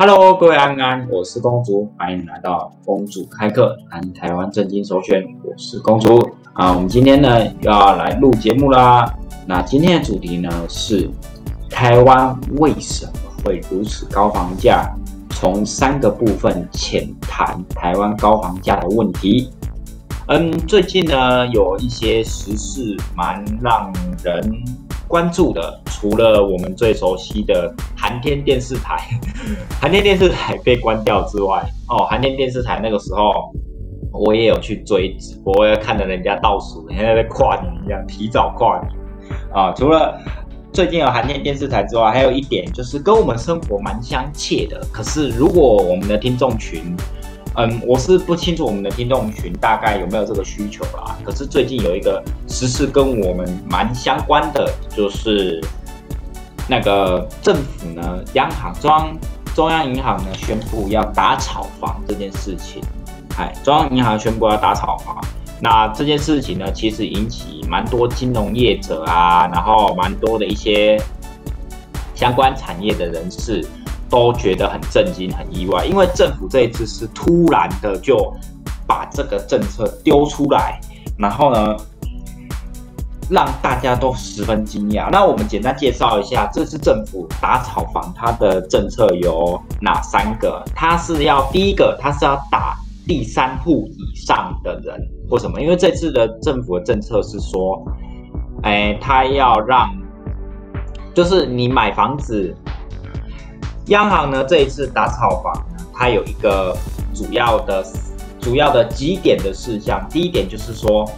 Hello，各位安安，我是公主，欢迎来到公主开课谈台湾正经首选，我是公主啊。我们今天呢又要来录节目啦。那今天的主题呢是台湾为什么会如此高房价？从三个部分浅谈台湾高房价的问题。嗯，最近呢有一些时事蛮让人关注的。除了我们最熟悉的寒天电视台，寒天电视台被关掉之外，哦，寒天电视台那个时候我也有去追直播，也看着人家倒数，现在在跨年一样，提早跨年啊。除了最近有寒天电视台之外，还有一点就是跟我们生活蛮相切的。可是如果我们的听众群，嗯，我是不清楚我们的听众群大概有没有这个需求啦。可是最近有一个时事跟我们蛮相关的，就是。那个政府呢，央行中央中央银行呢宣布要打炒房这件事情，哎，中央银行宣布要打炒房，那这件事情呢，其实引起蛮多金融业者啊，然后蛮多的一些相关产业的人士都觉得很震惊、很意外，因为政府这一次是突然的就把这个政策丢出来，然后呢。让大家都十分惊讶。那我们简单介绍一下，这次政府打炒房，它的政策有哪三个？它是要第一个，它是要打第三户以上的人。为什么？因为这次的政府的政策是说，哎，他要让，就是你买房子，央行呢这一次打炒房，它有一个主要的、主要的几点的事项。第一点就是说。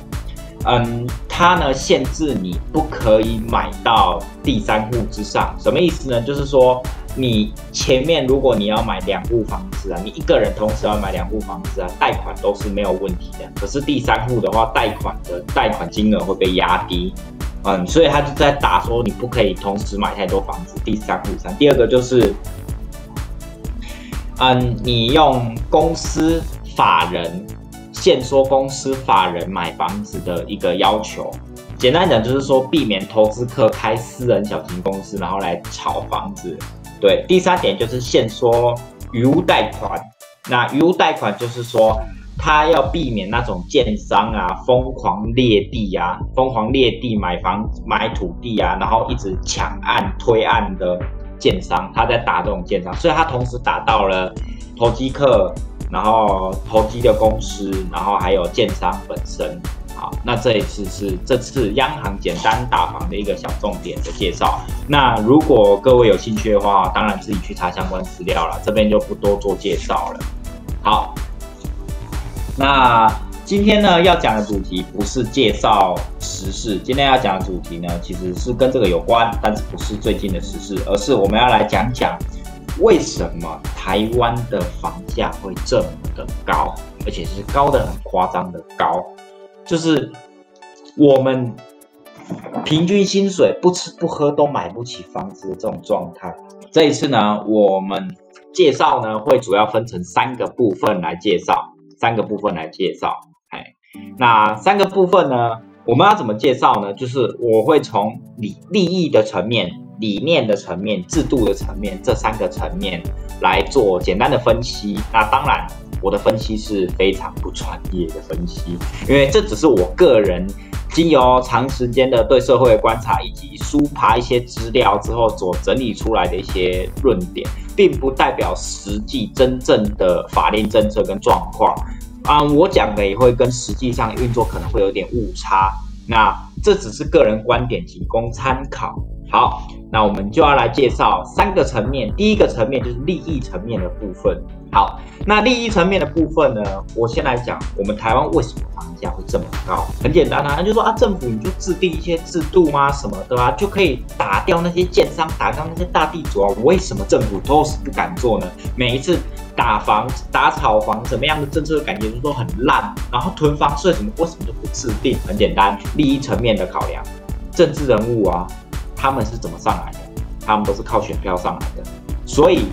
嗯，它呢限制你不可以买到第三户之上，什么意思呢？就是说你前面如果你要买两户房子啊，你一个人同时要买两户房子啊，贷款都是没有问题的。可是第三户的话，贷款的贷款金额会被压低，嗯，所以他就在打说你不可以同时买太多房子，第三户上。第二个就是，嗯，你用公司法人。限缩公司法人买房子的一个要求，简单讲就是说避免投资客开私人小型公司，然后来炒房子。对，第三点就是限缩余屋贷款。那余屋贷款就是说，他要避免那种建商啊疯狂裂地啊，疯狂裂地买房买土地啊，然后一直抢案推案的建商，他在打这种建商，所以他同时打到了投机客。然后投机的公司，然后还有建商本身，好，那这一次是这次央行简单打房的一个小重点的介绍。那如果各位有兴趣的话，当然自己去查相关资料了，这边就不多做介绍了。好，那今天呢要讲的主题不是介绍时事，今天要讲的主题呢其实是跟这个有关，但是不是最近的时事，而是我们要来讲讲。为什么台湾的房价会这么的高，而且是高的很夸张的高？就是我们平均薪水不吃不喝都买不起房子的这种状态。这一次呢，我们介绍呢会主要分成三个部分来介绍，三个部分来介绍。那三个部分呢，我们要怎么介绍呢？就是我会从利利益的层面。理念的层面、制度的层面这三个层面来做简单的分析。那当然，我的分析是非常不专业的分析，因为这只是我个人经由长时间的对社会的观察以及书爬一些资料之后所整理出来的一些论点，并不代表实际真正的法令政策跟状况。啊，我讲的也会跟实际上运作可能会有点误差。那这只是个人观点，仅供参考。好。那我们就要来介绍三个层面，第一个层面就是利益层面的部分。好，那利益层面的部分呢，我先来讲，我们台湾为什么房价会这么高？很简单啊，就说啊，政府你就制定一些制度啊什么的啊，就可以打掉那些建商，打掉那些大地主啊。为什么政府都是不敢做呢？每一次打房、打炒房，怎么样的政策感觉都很烂，然后囤房税什么，为什么都不制定？很简单，利益层面的考量，政治人物啊。他们是怎么上来的？他们都是靠选票上来的，所以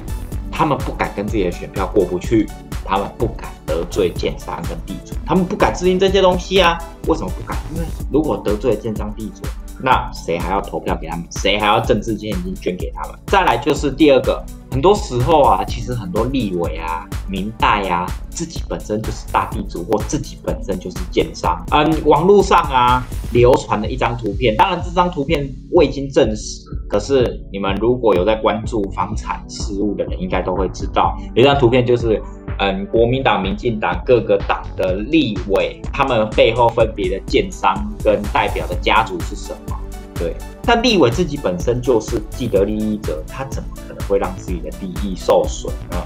他们不敢跟自己的选票过不去，他们不敢得罪建商跟地主，他们不敢制定这些东西啊。为什么不敢？因为如果得罪建商地主，那谁还要投票给他们？谁还要政治现金捐给他们？再来就是第二个，很多时候啊，其实很多立委啊、明代啊，自己本身就是大地主，或自己本身就是奸商。嗯，网络上啊流传的一张图片，当然这张图片未经证实，可是你们如果有在关注房产事务的人，应该都会知道，有一张图片就是。嗯，国民党、民进党各个党的立委，他们背后分别的建商跟代表的家族是什么？对，那立委自己本身就是既得利益者，他怎么可能会让自己的利益受损呢？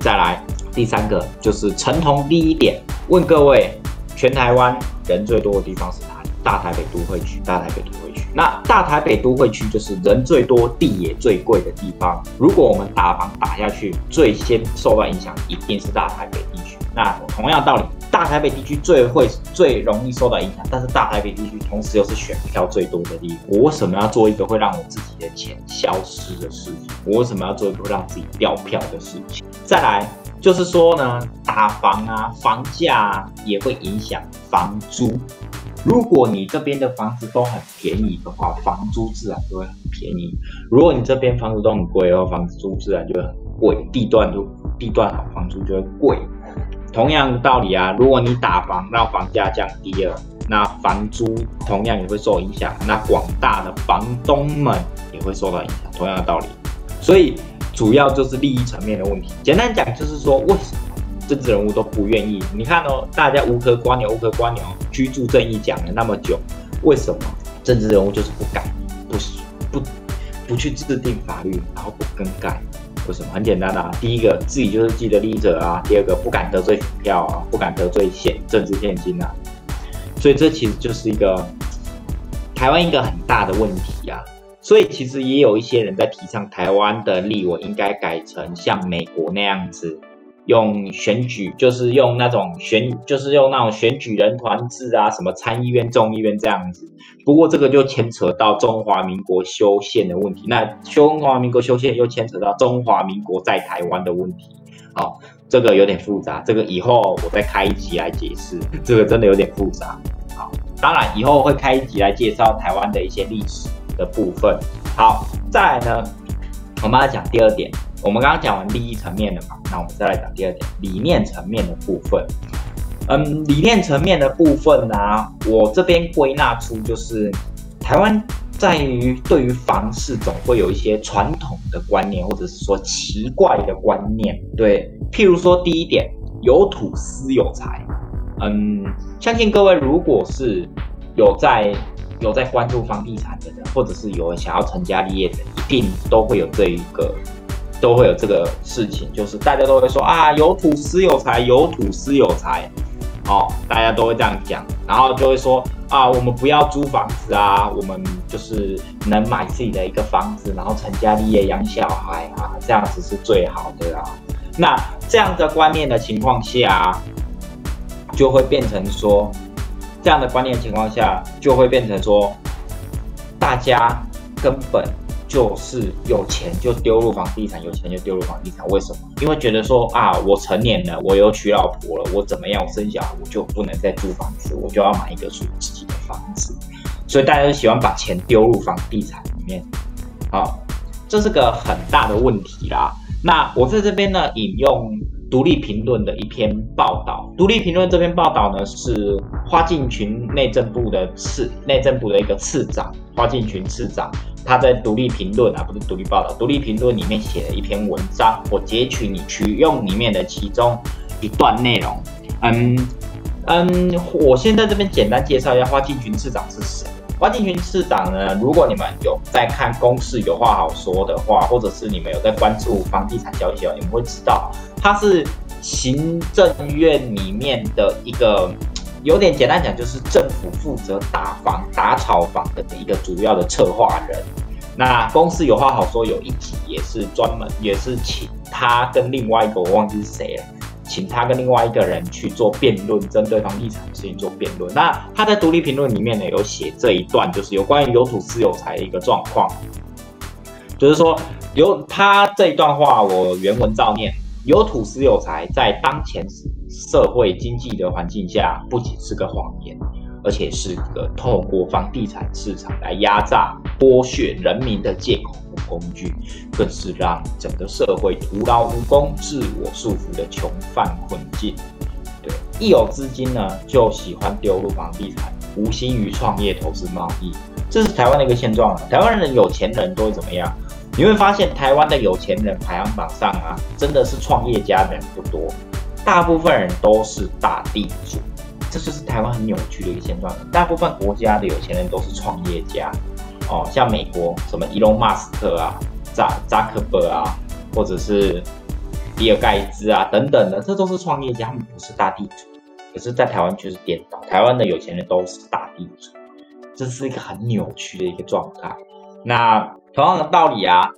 再来，第三个就是陈同第一点，问各位，全台湾人最多的地方是哪里？大台北都会区，大台北都会。那大台北都会区就是人最多、地也最贵的地方。如果我们打房打下去，最先受到影响一定是大台北地区。那同样道理，大台北地区最会、最容易受到影响，但是大台北地区同时又是选票最多的地方。我为什么要做一个会让我自己的钱消失的事情？我为什么要做一个会让自己掉票的事情？再来就是说呢，打房啊，房价也会影响房租。如果你这边的房子都很便宜的话，房租自然就会很便宜；如果你这边房子都很贵的话，房租自然就会很贵。地段就地段好，房租就会贵。同样的道理啊，如果你打房让房价降低了，那房租同样也会受影响。那广大的房东们也会受到影响。同样的道理，所以主要就是利益层面的问题。简单讲就是说，为什么？政治人物都不愿意，你看哦，大家无可瓜牛，无可瓜牛，居住正义讲了那么久，为什么政治人物就是不改，不不不去制定法律，然后不更改？为什么？很简单的，第一个自己就是既得利益者啊，第二个不敢得罪选票啊，不敢得罪现政治现金啊，所以这其实就是一个台湾一个很大的问题啊。所以其实也有一些人在提倡台湾的立委应该改成像美国那样子。用选举就是用那种选，就是用那种选举人团制啊，什么参议院、众议院这样子。不过这个就牵扯到中华民国修宪的问题，那中华民国修宪又牵扯到中华民国在台湾的问题。好，这个有点复杂，这个以后我再开一集来解释。这个真的有点复杂。好，当然以后会开一集来介绍台湾的一些历史的部分。好，再来呢，我们来讲第二点。我们刚刚讲完利益层面的嘛，那我们再来讲第二点，理念层面的部分。嗯，理念层面的部分呢，我这边归纳出就是，台湾在于对于房市总会有一些传统的观念，或者是说奇怪的观念。对，譬如说第一点，有土私有财。嗯，相信各位如果是有在有在关注房地产的人，或者是有想要成家立业的，一定都会有这一个。都会有这个事情，就是大家都会说啊，有土私有财，有土私有财，哦，大家都会这样讲，然后就会说啊，我们不要租房子啊，我们就是能买自己的一个房子，然后成家立业养小孩啊，这样子是最好的啊。那这样的观念的情况下，就会变成说，这样的观念情况下，就会变成说，大家根本。就是有钱就丢入房地产，有钱就丢入房地产。为什么？因为觉得说啊，我成年了，我有娶老婆了，我怎么样？我生小孩，我就不能再租房子，我就要买一个属于自己的房子。所以大家都喜欢把钱丢入房地产里面。好，这是个很大的问题啦。那我在这边呢，引用独立评论的一篇报道。独立评论这篇报道呢，是花敬群内政部的次内政部的一个次长，花敬群次长。他在独立评论啊，不是独立报道，独立评论里面写了一篇文章，我截取你取用里面的其中一段内容。嗯嗯，我先在这边简单介绍一下花敬群市长是谁。花敬群市长呢，如果你们有在看公事有话好说的话，或者是你们有在关注房地产消息哦，你们会知道他是行政院里面的一个。有点简单讲，就是政府负责打房、打炒房的一个主要的策划人。那公司有话好说，有一集也是专门，也是请他跟另外一个我忘记是谁了，请他跟另外一个人去做辩论，针对房地产的事情做辩论。那他在独立评论里面呢，有写这一段，就是有关于有土私有财的一个状况，就是说有他这一段话，我原文照念。有土私有财，在当前时社会经济的环境下，不仅是个谎言，而且是个透过房地产市场来压榨、剥削人民的借口和工具，更是让整个社会徒劳无功、自我束缚的囚犯困境。对，一有资金呢，就喜欢丢入房地产，无心于创业、投资、贸易，这是台湾的一个现状。台湾人有钱人都会怎么样？你会发现，台湾的有钱人排行榜上啊，真的是创业家人不多，大部分人都是大地主。这就是台湾很扭曲的一个现状。大部分国家的有钱人都是创业家，哦，像美国什么伊隆马斯克啊、扎扎克伯啊，或者是比尔盖茨啊等等的，这都是创业家，他们不是大地主。可是，在台湾却是颠倒，台湾的有钱人都是大地主，这是一个很扭曲的一个状态。那同样的道理啊，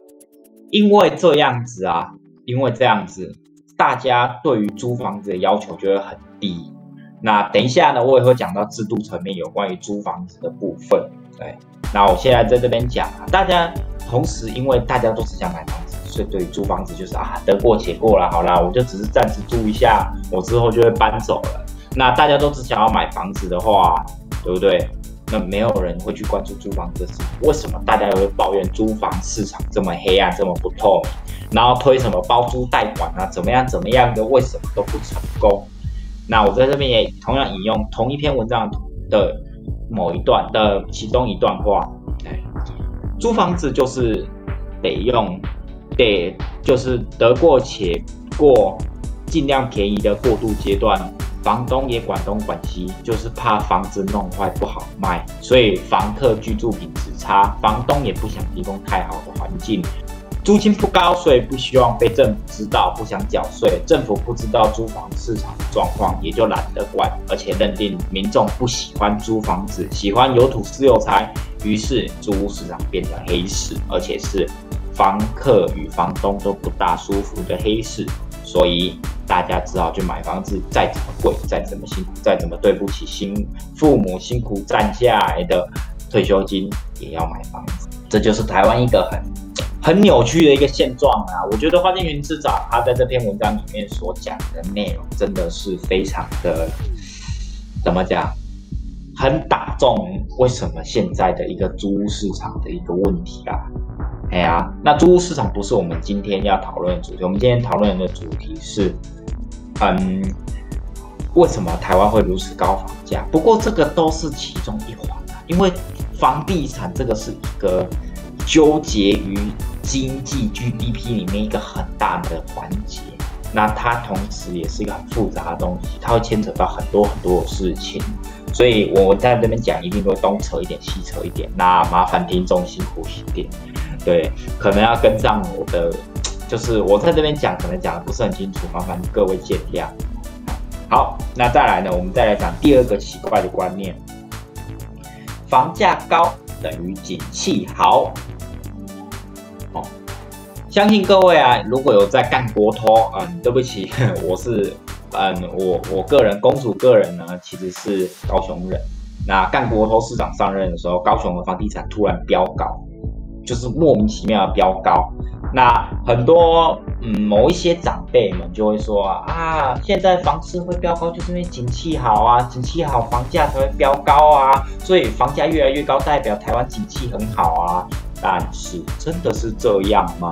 因为这样子啊，因为这样子，大家对于租房子的要求就会很低。那等一下呢，我也会讲到制度层面有关于租房子的部分。对，那我现在在这边讲啊，大家同时因为大家都只想买房子，所以对于租房子就是啊得过且过了，好啦，我就只是暂时租一下，我之后就会搬走了。那大家都只想要买房子的话，对不对？那没有人会去关注租房子的事情。为什么大家又会抱怨租房市场这么黑暗、这么不透明？然后推什么包租代管啊，怎么样怎么样的，为什么都不成功？那我在这边也同样引用同一篇文章的某一段的其中一段话：，哎，租房子就是得用，得就是得过且过，尽量便宜的过渡阶段。房东也管东管西，就是怕房子弄坏不好卖，所以房客居住品质差，房东也不想提供太好的环境。租金不高，所以不希望被政府知道，不想缴税。政府不知道租房市场的状况，也就懒得管，而且认定民众不喜欢租房子，喜欢有土私有财，于是租屋市场变成黑市，而且是房客与房东都不大舒服的黑市。所以大家只好去买房子，再怎么贵，再怎么辛苦，再怎么对不起辛父母辛苦赚下来的退休金，也要买房子。这就是台湾一个很。很扭曲的一个现状啊！我觉得花间云之长他在这篇文章里面所讲的内容真的是非常的，怎么讲？很打中为什么现在的一个租屋市场的一个问题啊！哎呀，那租屋市场不是我们今天要讨论的主题，我们今天讨论的主题是，嗯，为什么台湾会如此高房价？不过这个都是其中一环啊，因为房地产这个是一个。纠结于经济 GDP 里面一个很大的环节，那它同时也是一个很复杂的东西，它会牵扯到很多很多的事情，所以我在这边讲一定会东扯一点西扯一点，那麻烦听众辛苦一点，对，可能要跟上我的，就是我在这边讲可能讲的不是很清楚，麻烦各位见谅。好，那再来呢，我们再来讲第二个奇怪的观念，房价高等于景气好。相信各位啊，如果有在干国托，嗯，对不起，我是，嗯，我我个人公主个人呢，其实是高雄人。那干国托市长上任的时候，高雄的房地产突然飙高，就是莫名其妙的飙高。那很多嗯某一些长辈们就会说啊，现在房市会飙高，就是因为景气好啊，景气好，房价才会飙高啊。所以房价越来越高，代表台湾景气很好啊。但是真的是这样吗？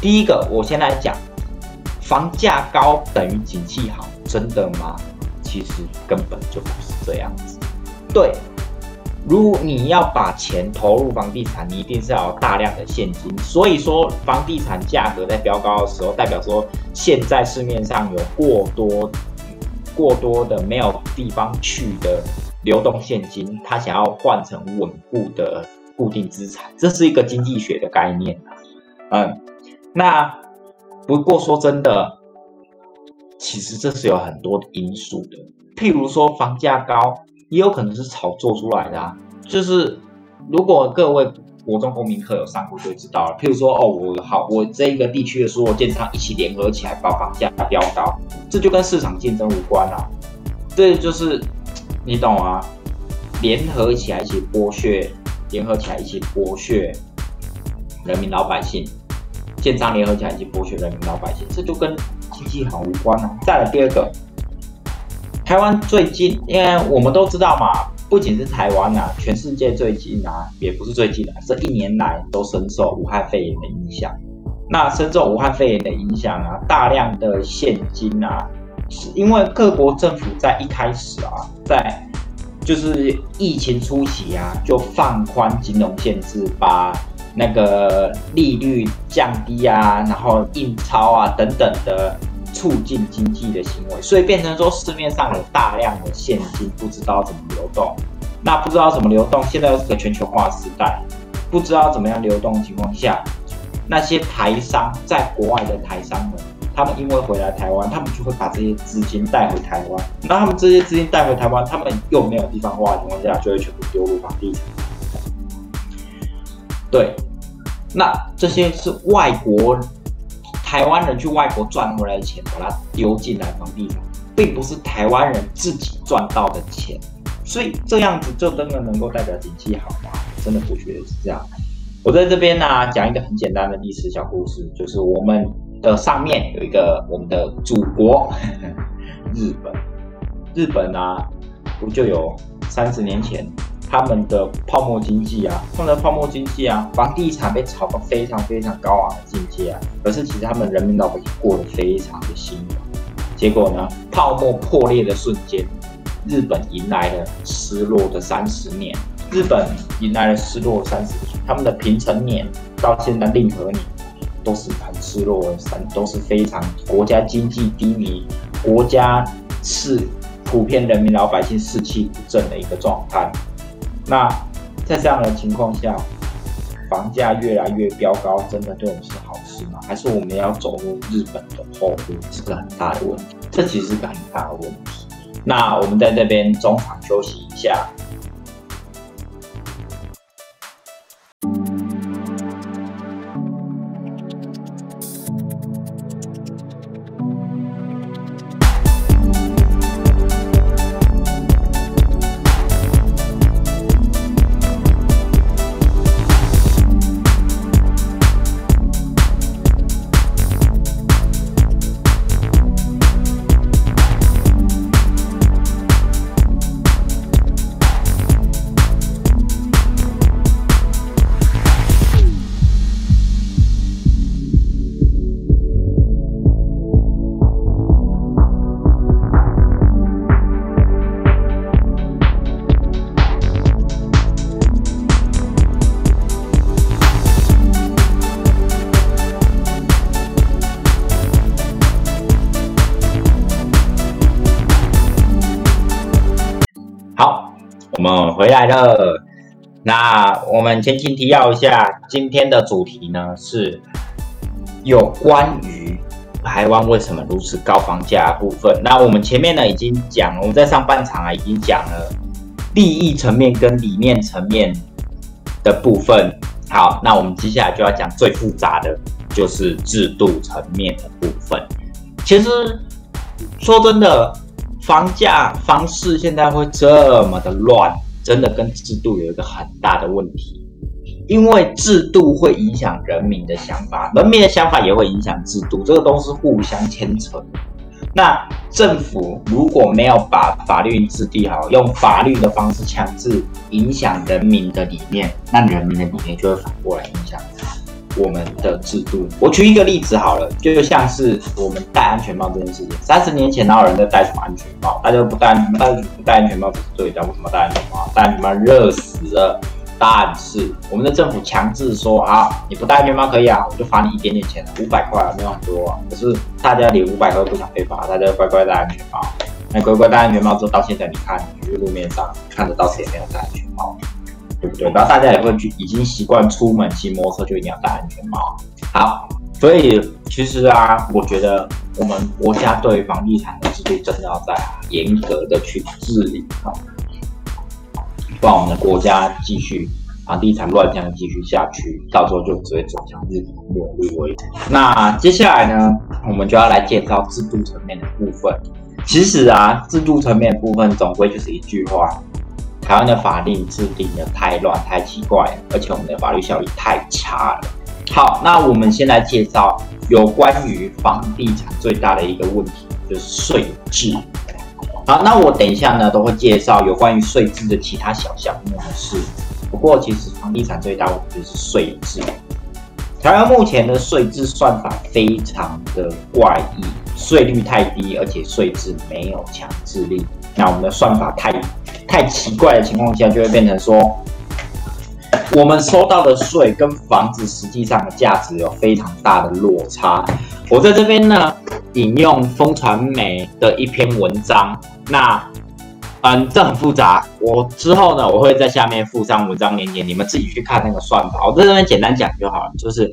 第一个，我先来讲，房价高等于景气好，真的吗？其实根本就不是这样子。对，如果你要把钱投入房地产，你一定是要有大量的现金。所以说，房地产价格在飙高的时候，代表说现在市面上有过多、过多的没有地方去的流动现金，他想要换成稳固的。固定资产，这是一个经济学的概念嗯，那不过说真的，其实这是有很多的因素的。譬如说房价高，也有可能是炒作出来的啊。就是如果各位国中公民课有上过，就知道了。譬如说哦，我好，我这一个地区的所有建商一起联合起来把房价飙高，这就跟市场竞争无关了。这就是你懂啊，联合起来一起剥削。联合起来一起剥削人民老百姓，建商联合起来一起剥削人民老百姓，这就跟经济好无关啊。再来第二个，台湾最近，因为我们都知道嘛，不仅是台湾啊，全世界最近啊，也不是最近啊，这一年来都深受武汉肺炎的影响。那深受武汉肺炎的影响啊，大量的现金啊，是因为各国政府在一开始啊，在就是疫情初期啊，就放宽金融限制，把那个利率降低啊，然后印钞啊等等的。促进经济的行为，所以变成说市面上有大量的现金，不知道怎么流动。那不知道怎么流动，现在又是个全球化时代，不知道怎么样流动的情况下，那些台商在国外的台商们，他们因为回来台湾，他们就会把这些资金带回台湾。那他们这些资金带回台湾，他们又没有地方花的情况下，就会全部丢入房地产。对，那这些是外国。台湾人去外国赚回来的钱，把它丢进来房地产，并不是台湾人自己赚到的钱，所以这样子就真的能够代表经济好吗？真的不觉得是这样。我在这边呢讲一个很简单的历史小故事，就是我们的上面有一个我们的祖国 日本，日本啊不就有三十年前。他们的泡沫经济啊，他们的泡沫经济啊，房地产被炒到非常非常高昂的境界啊，可是其实他们人民老百姓过得非常的辛苦。结果呢，泡沫破裂的瞬间，日本迎来了失落的三十年。日本迎来了失落三十年，他们的平成年到现在令和年，都是很失落的三，都是非常国家经济低迷，国家是普遍人民老百姓士气不振的一个状态。那在这样的情况下，房价越来越飙高，真的对我们是好事吗？还是我们要走入日本的后路，是个很大的问题。这其实是个很大的问题。那我们在这边中场休息一下。回来了，那我们前情提要一下，今天的主题呢是有关于台湾为什么如此高房价部分。那我们前面呢已经讲，我们在上半场啊已经讲了利益层面跟理念层面的部分。好，那我们接下来就要讲最复杂的，就是制度层面的部分。其实说真的。房价、房市现在会这么的乱，真的跟制度有一个很大的问题，因为制度会影响人民的想法，人民的想法也会影响制度，这个都是互相牵扯。那政府如果没有把法律制定好，用法律的方式强制影响人民的理念，那人民的理念就会反过来影响。我们的制度，我举一个例子好了，就像是我们戴安全帽这件事情。三十年前哪有人在戴什么安全帽？大家都不戴，戴不戴安全帽是对的。为什么戴安全帽？戴安全帽热死了。但是我们的政府强制说啊，你不戴安全帽可以啊，我就罚你一点点钱，五百块啊，没有很多啊。可是大家连五百块都不想被罚，大家乖乖戴安全帽。那乖乖戴安全帽之后，到现在你看，你去路面上看得到谁没有戴安全帽？对不对？然后大家也会去，已经习惯出门骑摩托车就一定要戴安全帽。好，所以其实啊，我觉得我们国家对房地产的制度真的要在严格的去治理好，不然我们的国家继续房地产乱象继续下去，到时候就只会走向日本没入为止。那接下来呢，我们就要来介绍制度层面的部分。其实啊，制度层面的部分总归就是一句话。台湾的法令制定的太乱、太奇怪，而且我们的法律效力太差了。好，那我们先来介绍有关于房地产最大的一个问题，就是税制。好，那我等一下呢都会介绍有关于税制的其他小项目的事。不过其实房地产最大问题就是税制。台湾目前的税制算法非常的怪异，税率太低，而且税制没有强制力。那我们的算法太太奇怪的情况下，就会变成说，我们收到的税跟房子实际上的价值有非常大的落差。我在这边呢引用风传媒的一篇文章，那。嗯，这很复杂。我之后呢，我会在下面附上文章链接，你们自己去看那个算法。我在这边简单讲就好了。就是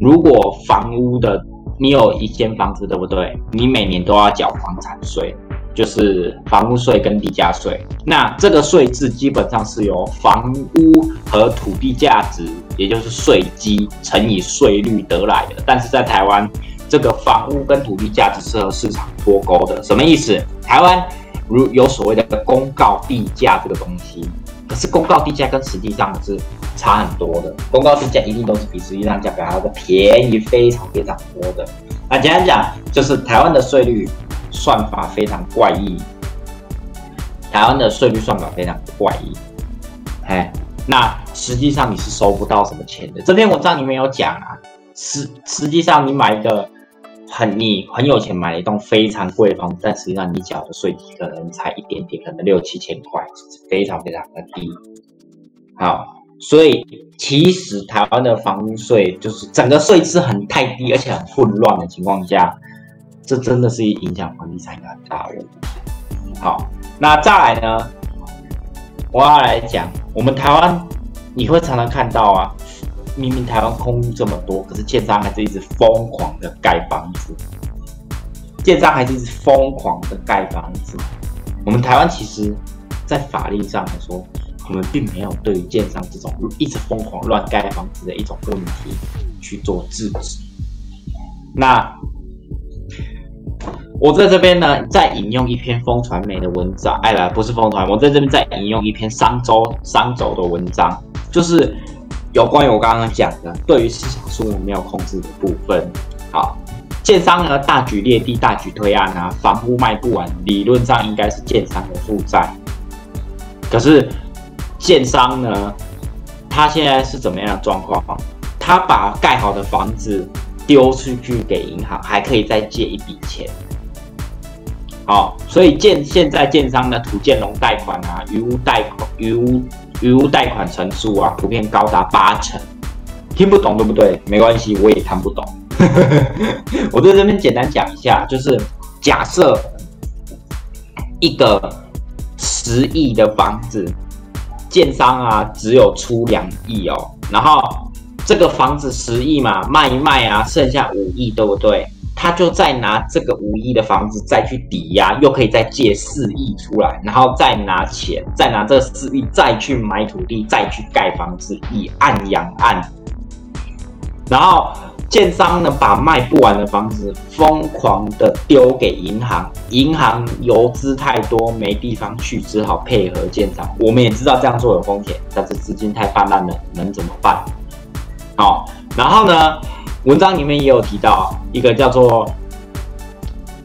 如果房屋的你有一间房子，对不对？你每年都要缴房产税，就是房屋税跟地价税。那这个税制基本上是由房屋和土地价值，也就是税基乘以税率得来的。但是在台湾，这个房屋跟土地价值是和市场脱钩的。什么意思？台湾。如有所谓的公告地价这个东西，可是公告地价跟实际上是差很多的。公告地价一定都是比实际上价格还要便宜非常非常多的。那简单讲，就是台湾的税率算法非常怪异。台湾的税率算法非常怪异，哎，那实际上你是收不到什么钱的。这篇文章里面有讲啊，实实际上你买一个。很你很有钱买一栋非常贵的房子，但实际上你缴的税可能才一点点，可能六七千块，非常非常的低。好，所以其实台湾的房屋税就是整个税制很太低，而且很混乱的情况下，这真的是影响房地产一个大问题。好，那再来呢，我要来讲我们台湾，你会常常看到啊。明明台湾空屋这么多，可是建商还是一直疯狂的盖房子，建商还是一直疯狂的盖房子。我们台湾其实，在法律上来说，我们并没有对于建商这种一直疯狂乱盖房子的一种问题去做制止。那我在这边呢，再引用一篇风传媒的文章，哎啦，不是风传，我在这边再引用一篇商周商周的文章，就是。有关于我刚刚讲的，对于市场数目没有控制的部分，好，建商呢大举列地、大举推案啊，房屋卖不完，理论上应该是建商的负债。可是建商呢，他现在是怎么样的状况？他把盖好的房子丢出去给银行，还可以再借一笔钱。好，所以建现在建商的土建融贷款啊，余屋贷款、余屋。余屋贷款成数啊，普遍高达八成，听不懂对不对？没关系，我也看不懂。我在这边简单讲一下，就是假设一个十亿的房子，建商啊只有出两亿哦，然后这个房子十亿嘛，卖一卖啊，剩下五亿，对不对？他就再拿这个五亿的房子再去抵押，又可以再借四亿出来，然后再拿钱，再拿这四亿再去买土地，再去盖房子，以按养按。然后建商呢，把卖不完的房子疯狂的丢给银行，银行游资太多没地方去，只好配合建商。我们也知道这样做有风险，但是资金太泛滥了，能怎么办？好，然后呢？文章里面也有提到一个叫做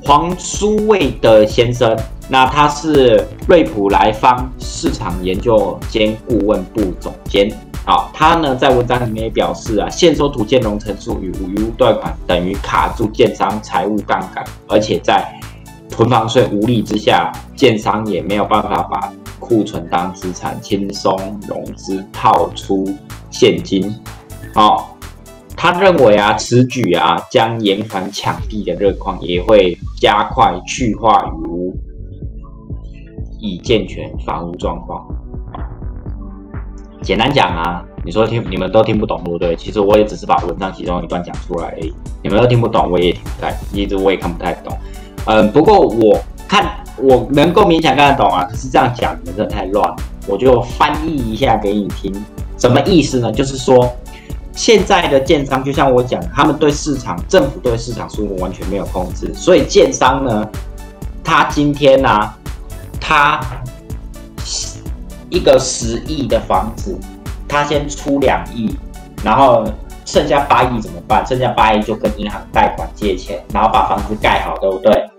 黄书卫的先生，那他是瑞普莱方市场研究兼顾问部总监。好，他呢在文章里面也表示啊，现收土建融成数与无余贷款等于卡住建商财务杠杆，而且在囤房税无力之下，建商也没有办法把库存当资产轻松融资套出现金。好。他认为啊，此举啊将延缓抢地的热况，也会加快去化于屋，以健全房屋状况。简单讲啊，你说听你们都听不懂对不对？其实我也只是把文章其中一段讲出来而已，你们都听不懂，我也听不太，一直我也看不太懂。嗯，不过我看我能够勉强看得懂啊，可是这样讲你们真的太乱了，我就翻译一下给你听。什么意思呢？就是说。现在的建商就像我讲，他们对市场，政府对市场数目完全没有控制，所以建商呢，他今天呢，他一个十亿的房子，他先出两亿，然后剩下八亿怎么办？剩下八亿就跟银行贷款借钱，然后把房子盖好，对不对？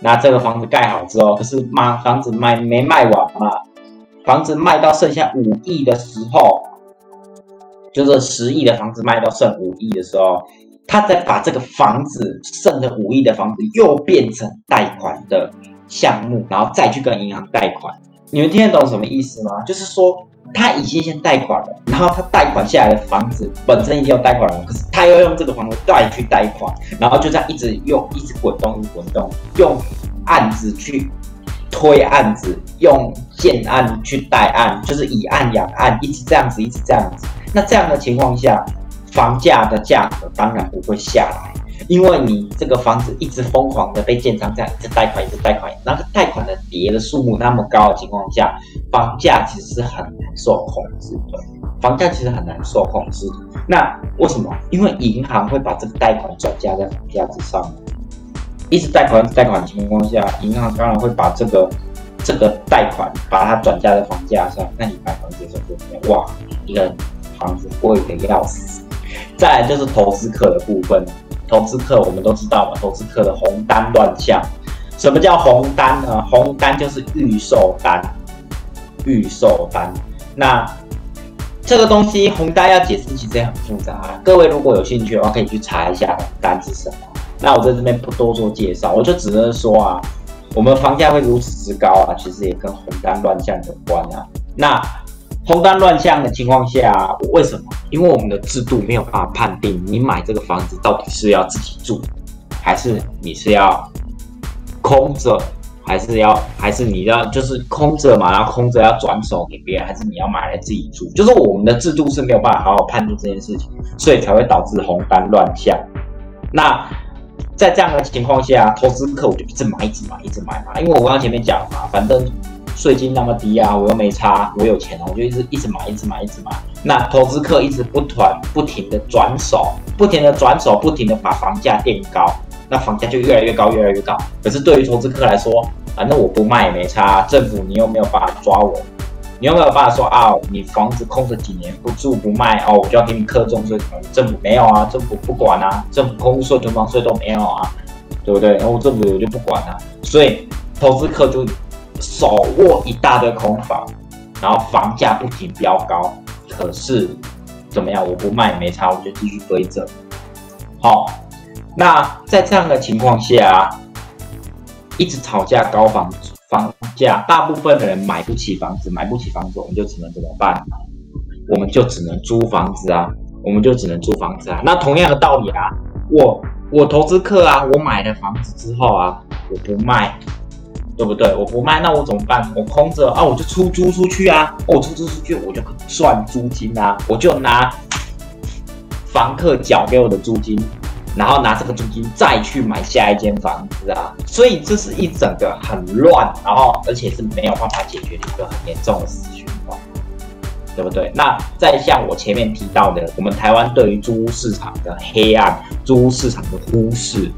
那这个房子盖好之后，可是卖房子卖没卖完嘛？房子卖到剩下五亿的时候，就是十亿的房子卖到剩五亿的时候，他再把这个房子剩的五亿的房子又变成贷款的项目，然后再去跟银行贷款。你们听得懂什么意思吗？就是说。他已经先贷款了，然后他贷款下来的房子本身已经有贷款了，可是他要用这个房子再去贷款，然后就这样一直用，一直滚动，滚动，用案子去推案子，用建案去贷案，就是以案养案，一直这样子，一直这样子。那这样的情况下，房价的价格当然不会下来。因为你这个房子一直疯狂的被建商这样一直贷款，一直贷款，那个贷款的叠的数目那么高的情况下，房价其实是很难受控制的。房价其实很难受控制。那为什么？因为银行会把这个贷款转嫁在房价之上，一直贷款贷款的情况下，银行当然会把这个这个贷款把它转嫁在房价上。那你买房子的时候哇，一个房子贵的要死。再来就是投资客的部分。投资客我们都知道嘛，投资客的红单乱象。什么叫红单呢？红单就是预售单，预售单。那这个东西红单要解释其实也很复杂，各位如果有兴趣的话，可以去查一下红单是什么。那我在这边不多做介绍，我就只能说啊，我们房价会如此之高啊，其实也跟红单乱象有关啊。那红单乱象的情况下，为什么？因为我们的制度没有办法判定你买这个房子到底是要自己住，还是你是要空着，还是要还是你要就是空着嘛，然后空着要转手给别人，还是你要买来自己住？就是我们的制度是没有办法好好判定这件事情，所以才会导致红单乱象。那在这样的情况下，投资客我就一直买，一直买，一直买嘛，因为我刚刚前面讲嘛，反正。税金那么低啊，我又没差，我有钱啊，我就一直一直买，一直买，一直买。那投资客一直不团不停的转手，不停的转手，不停的把房价垫高，那房价就越来越高，越来越高。可是对于投资客来说，反正我不卖也没差，政府你又没有办法抓我，你又没有办法说啊，你房子空着几年不住不卖哦，我就要给你课重税。政府没有啊，政府不管啊，政府空屋税、囤房税都没有啊，对不对？然后政府我就不管了，所以投资客就。手握一大堆空房，然后房价不停飙高，可是怎么样？我不卖没差，我就继续堆着。好，那在这样的情况下，一直吵架高房房价，大部分的人买不起房子，买不起房子，我们就只能怎么办？我们就只能租房子啊，我们就只能租房子啊。那同样的道理啊，我我投资客啊，我买了房子之后啊，我不卖。对不对？我不卖，那我怎么办？我空着啊，我就出租出去啊。我出租出去，我就赚租金啊。我就拿房客缴给我的租金，然后拿这个租金再去买下一间房子啊。所以这是一整个很乱，然后而且是没有办法解决的一个很严重的死循环，对不对？那再像我前面提到的，我们台湾对于租屋市场的黑暗，租屋市场的忽视。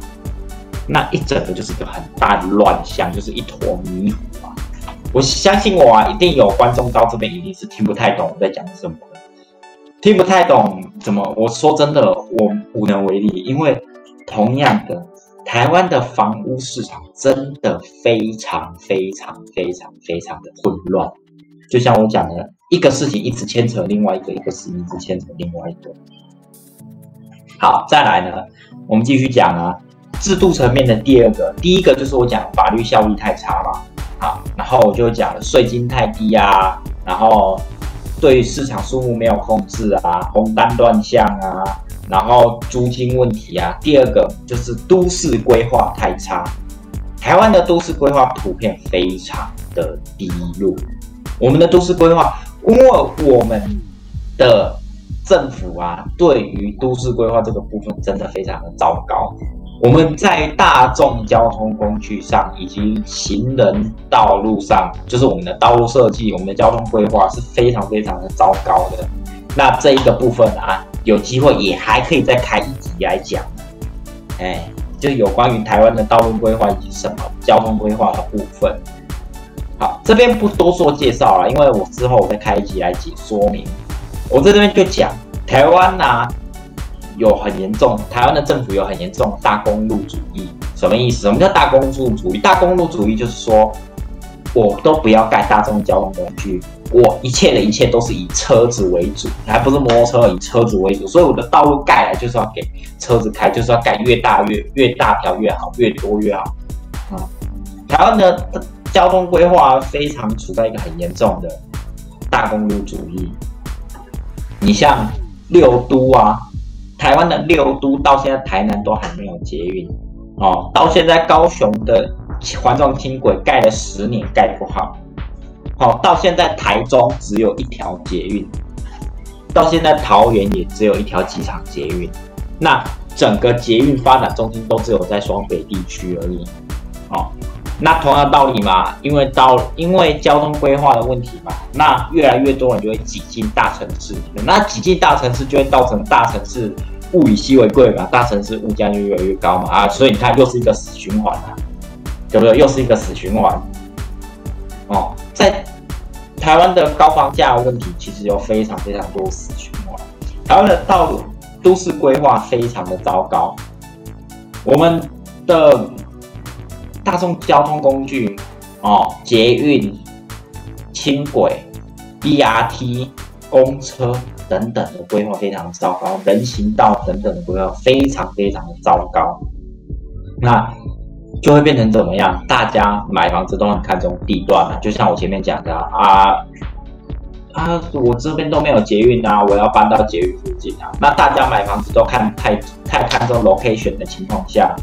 那一整个就是一个很大的乱象，就是一坨迷糊啊！我相信我啊，一定有观众到这边一定是听不太懂我在讲什么的，听不太懂怎么？我说真的，我无能为力，因为同样的，台湾的房屋市场真的非常非常非常非常的混乱，就像我讲的，一个事情一直牵扯另外一个，一个事情一直牵扯另外一个。好，再来呢，我们继续讲啊。制度层面的第二个，第一个就是我讲法律效力太差嘛，好，然后我就讲了税金太低啊，然后对市场数目没有控制啊，红单乱象啊，然后租金问题啊。第二个就是都市规划太差，台湾的都市规划普遍非常的低落。我们的都市规划，因为我们的政府啊，对于都市规划这个部分真的非常的糟糕。我们在大众交通工具上以及行人道路上，就是我们的道路设计、我们的交通规划是非常非常的糟糕的。那这一个部分啊，有机会也还可以再开一集来讲。哎，就有关于台湾的道路规划以及什么交通规划的部分。好，这边不多做介绍了，因为我之后我再开一集来解说明。我在这边就讲台湾呐。有很严重，台湾的政府有很严重大公路主义，什么意思？什么叫大公路主义？大公路主义就是说，我都不要盖大众交通工具，我一切的一切都是以车子为主，还不是摩托车，以车子为主。所以我的道路盖来就是要给车子开，就是要盖越大越越大条越好，越多越好。啊，台湾的交通规划非常处在一个很严重的大公路主义。你像六都啊，台湾的六都到现在台南都还没有捷运。哦，到现在高雄的环状轻轨盖了十年，盖不好。好，到现在台中只有一条捷运，到现在桃园也只有一条机场捷运。那整个捷运发展中心都只有在双北地区而已。哦，那同样道理嘛，因为到因为交通规划的问题嘛，那越来越多人就会挤进大城市里面，那挤进大城市就会造成大城市。物以稀为贵嘛，大城市物价就越来越高嘛啊，所以你看又是一个死循环啊，对不对？又是一个死循环。哦，在台湾的高房价问题，其实有非常非常多死循环。台湾的道路都市规划非常的糟糕，我们的大众交通工具哦，捷运、轻轨、BRT、公车。等等的规划非常糟糕，人行道等等的规划非常非常的糟糕，那就会变成怎么样？大家买房子都很看重地段了，就像我前面讲的啊啊，我这边都没有捷运啊，我要搬到捷运附近啊。那大家买房子都看太太看重 location 的情况下，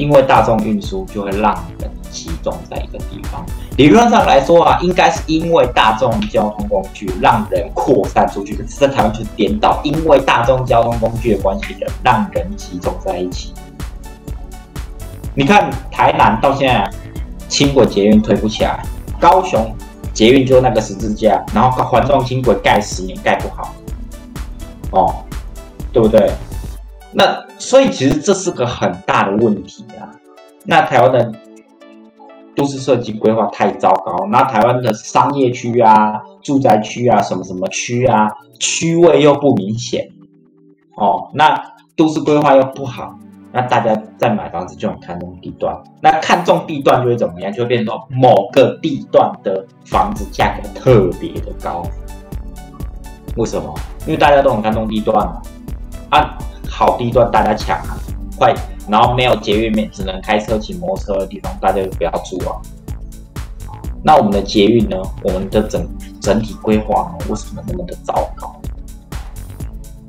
因为大众运输就会让人。集中在一个地方，理论上来说啊，应该是因为大众交通工具让人扩散出去，可是在台湾就是颠倒，因为大众交通工具的关系，人让人集中在一起。你看台南到现在轻轨捷运推不起来，高雄捷运就那个十字架，然后环状轻轨盖十年盖不好，哦，对不对？那所以其实这是个很大的问题啊。那台湾的。都市设计规划太糟糕，那台湾的商业区啊、住宅区啊、什么什么区啊，区位又不明显，哦，那都市规划又不好，那大家在买房子就很看重地段，那看重地段就会怎么样？就会变成某个地段的房子价格特别的高，为什么？因为大家都很看重地段，啊，好地段大家抢啊，快！然后没有捷运面，只能开车骑摩托车的地方，大家就不要住啊。那我们的捷运呢？我们的整整体规划呢？为什么那么的糟糕？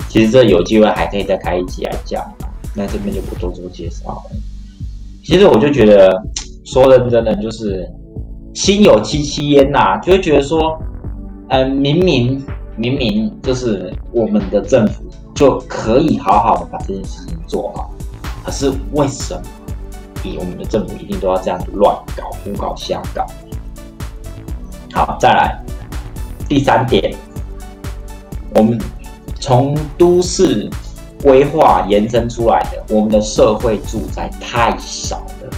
其实这有机会还可以再开一集来讲，那这边就不多做介绍了。其实我就觉得说认真的，就是心有戚戚焉呐，就会觉得说，呃，明明明明就是我们的政府就可以好好的把这件事情做好。可是为什么，以我们的政府一定都要这样乱搞、胡搞、瞎搞？好，再来第三点，我们从都市规划延伸出来的，我们的社会住宅太少了。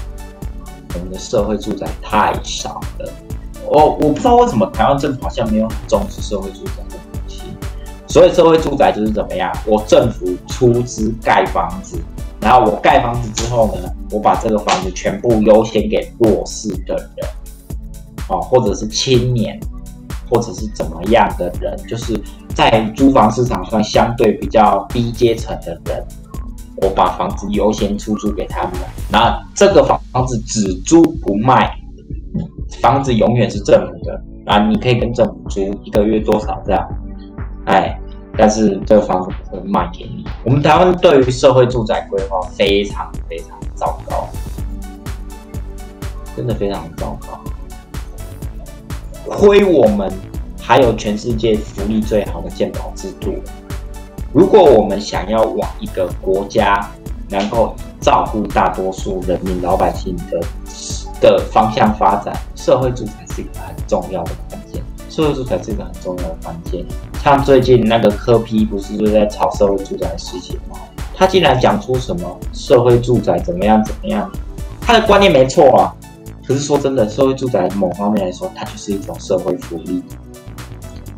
我们的社会住宅太少了。我我不知道为什么台湾政府好像没有很重视社会住宅。所以社会住宅就是怎么样？我政府出资盖房子。然后我盖房子之后呢，我把这个房子全部优先给弱势的人，哦，或者是青年，或者是怎么样的人，就是在租房市场上相对比较低阶层的人，我把房子优先出租给他们。那这个房房子只租不卖，房子永远是政府的啊，你可以跟政府租一个月多少这样，哎。但是这个房子不会卖给你。我们台湾对于社会住宅规划非常非常糟糕，真的非常糟糕。亏我们还有全世界福利最好的健保制度。如果我们想要往一个国家能够照顾大多数人民老百姓的的方向发展，社会住宅是一个很重要的关键。社会住宅是一个很重要的关键。像最近那个科批不是就在炒社会住宅的事情吗？他竟然讲出什么社会住宅怎么样怎么样，他的观念没错啊。可是说真的，社会住宅某方面来说，它就是一种社会福利。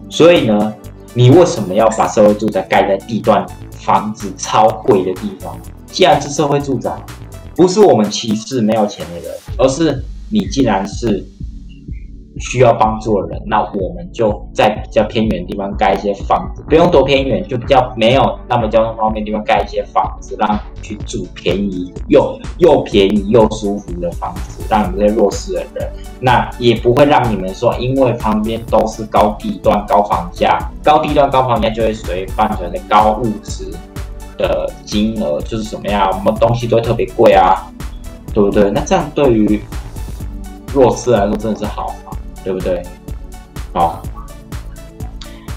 所以呢，你为什么要把社会住宅盖在地段房子超贵的地方？既然是社会住宅，不是我们歧视没有钱的人，而是你既然是。需要帮助的人，那我们就在比较偏远的地方盖一些房子，不用多偏远，就比较没有那么交通方便的地方盖一些房子，让去住便宜又又便宜又舒服的房子，让你们这些弱势的人，那也不会让你们说，因为旁边都是高地段高房价，高地段高房价就会随伴随着高物质的金额，就是什么呀，我们东西都会特别贵啊，对不对？那这样对于弱势来说真的是好。对不对？好，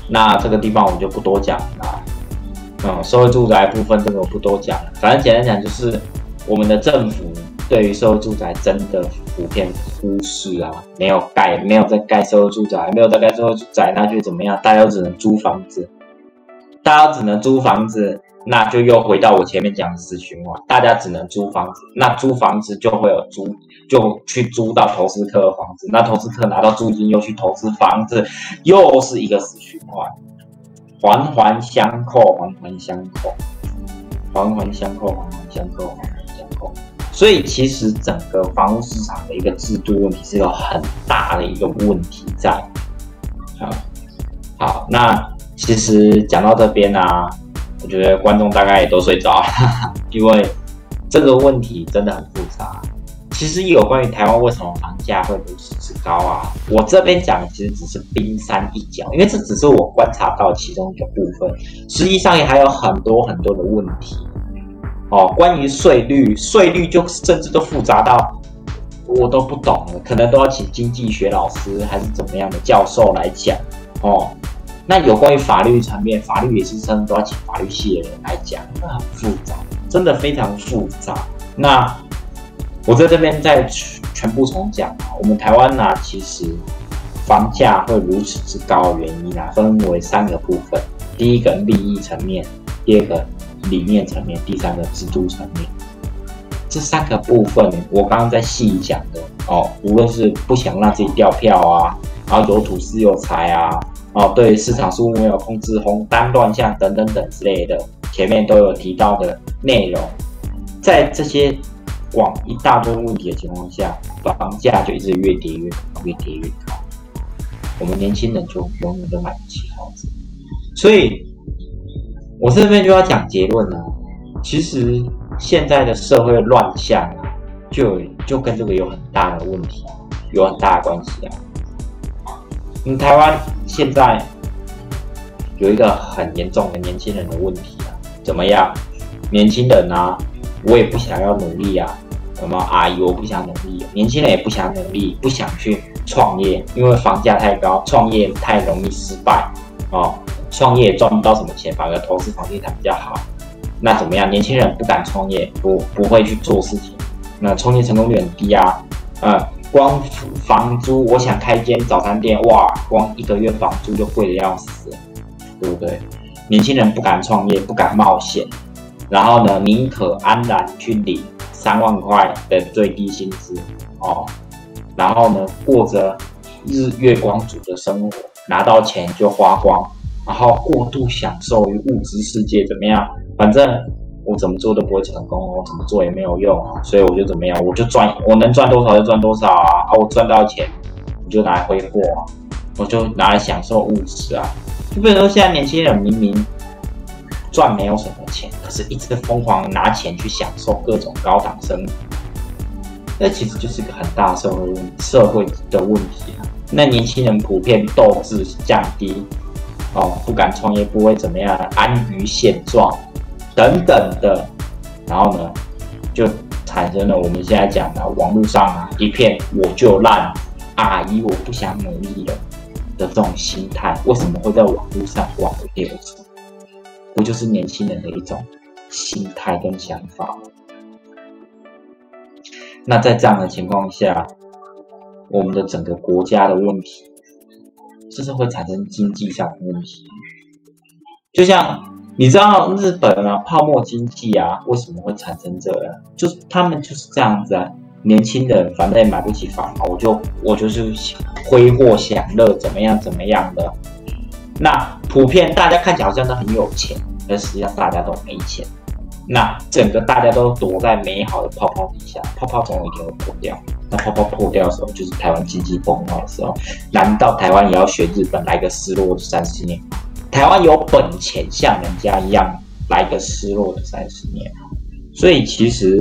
那这个地方我们就不多讲了。嗯，社会住宅部分这个我不多讲了。反正简单讲就是，我们的政府对于社会住宅真的普遍忽视啊，没有盖，没有在盖社会住宅，没有在盖社会住宅，那就怎么样？大家只能租房子，大家只能租房子。那就又回到我前面讲的死循环，大家只能租房子，那租房子就会有租，就去租到投资客的房子，那投资客拿到租金又去投资房子，又是一个死循环，环环相扣，环环相扣，环环相扣，环环相扣，环环相扣。所以其实整个房屋市场的一个制度问题是有很大的一个问题在。好，好，那其实讲到这边呢。我觉得观众大概也都睡着了，因为这个问题真的很复杂。其实有关于台湾为什么房价会如此之高啊，我这边讲其实只是冰山一角，因为这只是我观察到其中一个部分，实际上也还有很多很多的问题。哦，关于税率，税率就甚至都复杂到我都不懂了，可能都要请经济学老师还是怎么样的教授来讲哦。那有关于法律层面，法律也是真的都要请法律系的人来讲，那很复杂，真的非常复杂。那我在这边再全部重讲啊，我们台湾呢，其实房价会如此之高原因啊，分为三个部分：第一个利益层面，第二个理念层面，第三个制度层面。这三个部分，我刚刚在细讲的哦，无论是不想让自己掉票啊，然后有土私有财啊。哦，对市场数目没有控制、红单乱象等等等之类的，前面都有提到的内容，在这些广一大堆问题的情况下，房价就一直越跌越，越跌越高。我们年轻人就永远都买不起房子，所以我这边就要讲结论了。其实现在的社会乱象，就就跟这个有很大的问题，有很大的关系啊。台湾现在有一个很严重的年轻人的问题啊，怎么样？年轻人啊，我也不想要努力啊，什么阿姨我不想努力，年轻人也不想努力，不想去创业，因为房价太高，创业太容易失败哦，创业赚不到什么钱，反而投资房地产比较好。那怎么样？年轻人不敢创业，不不会去做事情，那创业成功率很低啊，啊。光房租，我想开间早餐店，哇，光一个月房租就贵的要死，对不对？年轻人不敢创业，不敢冒险，然后呢，宁可安然去领三万块的最低薪资哦，然后呢，过着日月光族的生活，拿到钱就花光，然后过度享受于物质世界，怎么样？反正。我怎么做都不会成功，我怎么做也没有用啊，所以我就怎么样，我就赚，我能赚多少就赚多少啊，啊，我赚到钱，我就拿来挥霍啊，我就拿来享受物质啊。就比如说现在年轻人明明赚没有什么钱，可是一直疯狂拿钱去享受各种高档生活，那其实就是一个很大社会问社会的问题啊。那年轻人普遍斗志降低，哦，不敢创业，不会怎么样，安于现状。等等的，然后呢，就产生了我们现在讲的网络上啊一片我就烂，阿姨我不想努力了的这种心态，为什么会在网络上广为流传？不就是年轻人的一种心态跟想法吗？那在这样的情况下，我们的整个国家的问题，就是会产生经济上的问题，就像。你知道日本啊，泡沫经济啊，为什么会产生这样？就是他们就是这样子啊，年轻人反正也买不起房嘛，我就我就是挥霍享乐，怎么样怎么样的。那普遍大家看起来好像都很有钱，但实际上大家都没钱。那整个大家都躲在美好的泡泡底下，泡泡总有一天会破掉。那泡泡破掉的时候，就是台湾经济崩坏的时候。难道台湾也要学日本来个失落三十年？台湾有本钱像人家一样来个失落的三十年？所以其实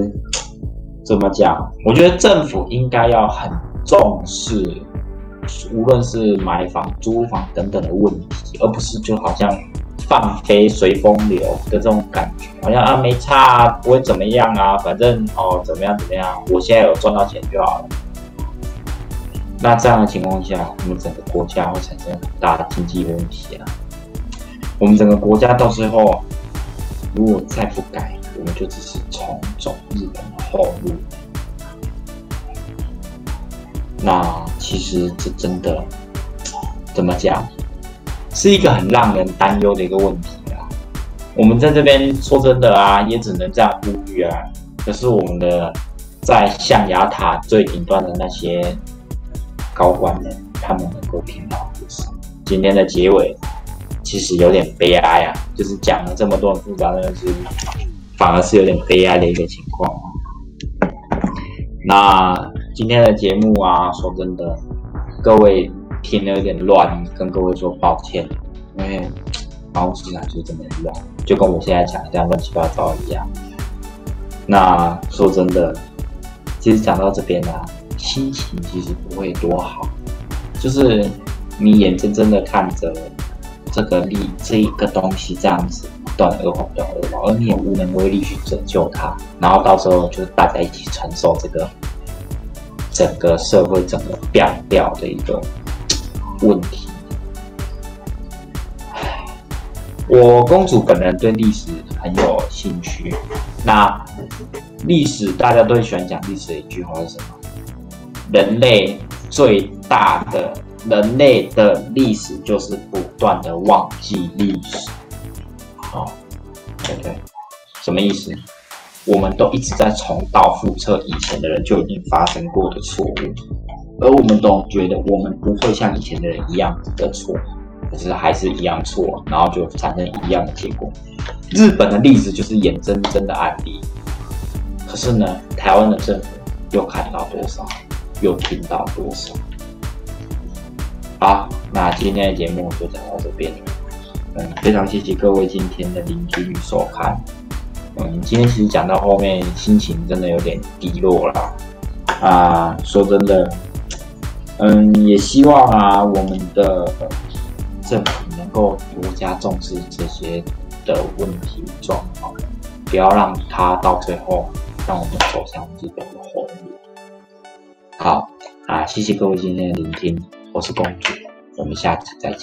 怎么讲？我觉得政府应该要很重视，无论是买房、租房等等的问题，而不是就好像。放飞随风流的这种感觉，好像啊没差啊，不会怎么样啊，反正哦怎么样怎么样，我现在有赚到钱就好了。那这样的情况下，我们整个国家会产生很大的经济问题啊。我们整个国家到最后，如果再不改，我们就只是重走日本的后路。那其实这真的怎么讲？是一个很让人担忧的一个问题啊！我们在这边说真的啊，也只能这样呼吁啊。可是我们的在象牙塔最顶端的那些高官们，他们能够听到的是今天的结尾，其实有点悲哀啊！就是讲了这么多复杂的东西，反而是有点悲哀的一个情况。那今天的节目啊，说真的，各位。听的有点乱，跟各位说抱歉，因为房屋市场就这么乱，就跟我现在讲这样乱七八糟一样。那说真的，其实讲到这边呢，心情其实不会多好，就是你眼睁睁的看着这个力这一个东西这样子不断恶化不断恶化，而你也无能为力去拯救它，然后到时候就大家一起承受这个整个社会整个变掉的一个。问题，我公主本人对历史很有兴趣。那历史大家都喜欢讲历史的一句话是什么？人类最大的人类的历史就是不断的忘记历史。好，对对，什么意思？我们都一直在重蹈覆辙以前的人就已经发生过的错误。而我们总觉得我们不会像以前的人一样的错，可是还是一样错，然后就产生一样的结果。日本的例子就是眼睁睁的案例，可是呢，台湾的政府又看到多少，又听到多少？好，那今天的节目就讲到这边。嗯，非常谢谢各位今天的聆听与收看。嗯，今天其实讲到后面，心情真的有点低落了。啊，说真的。嗯，也希望啊，我们的政府能够多加重视这些的问题状况，不要让它到最后让我们走向日本的后路。好啊，谢谢各位今天的聆听，我是公主，我们下次再见。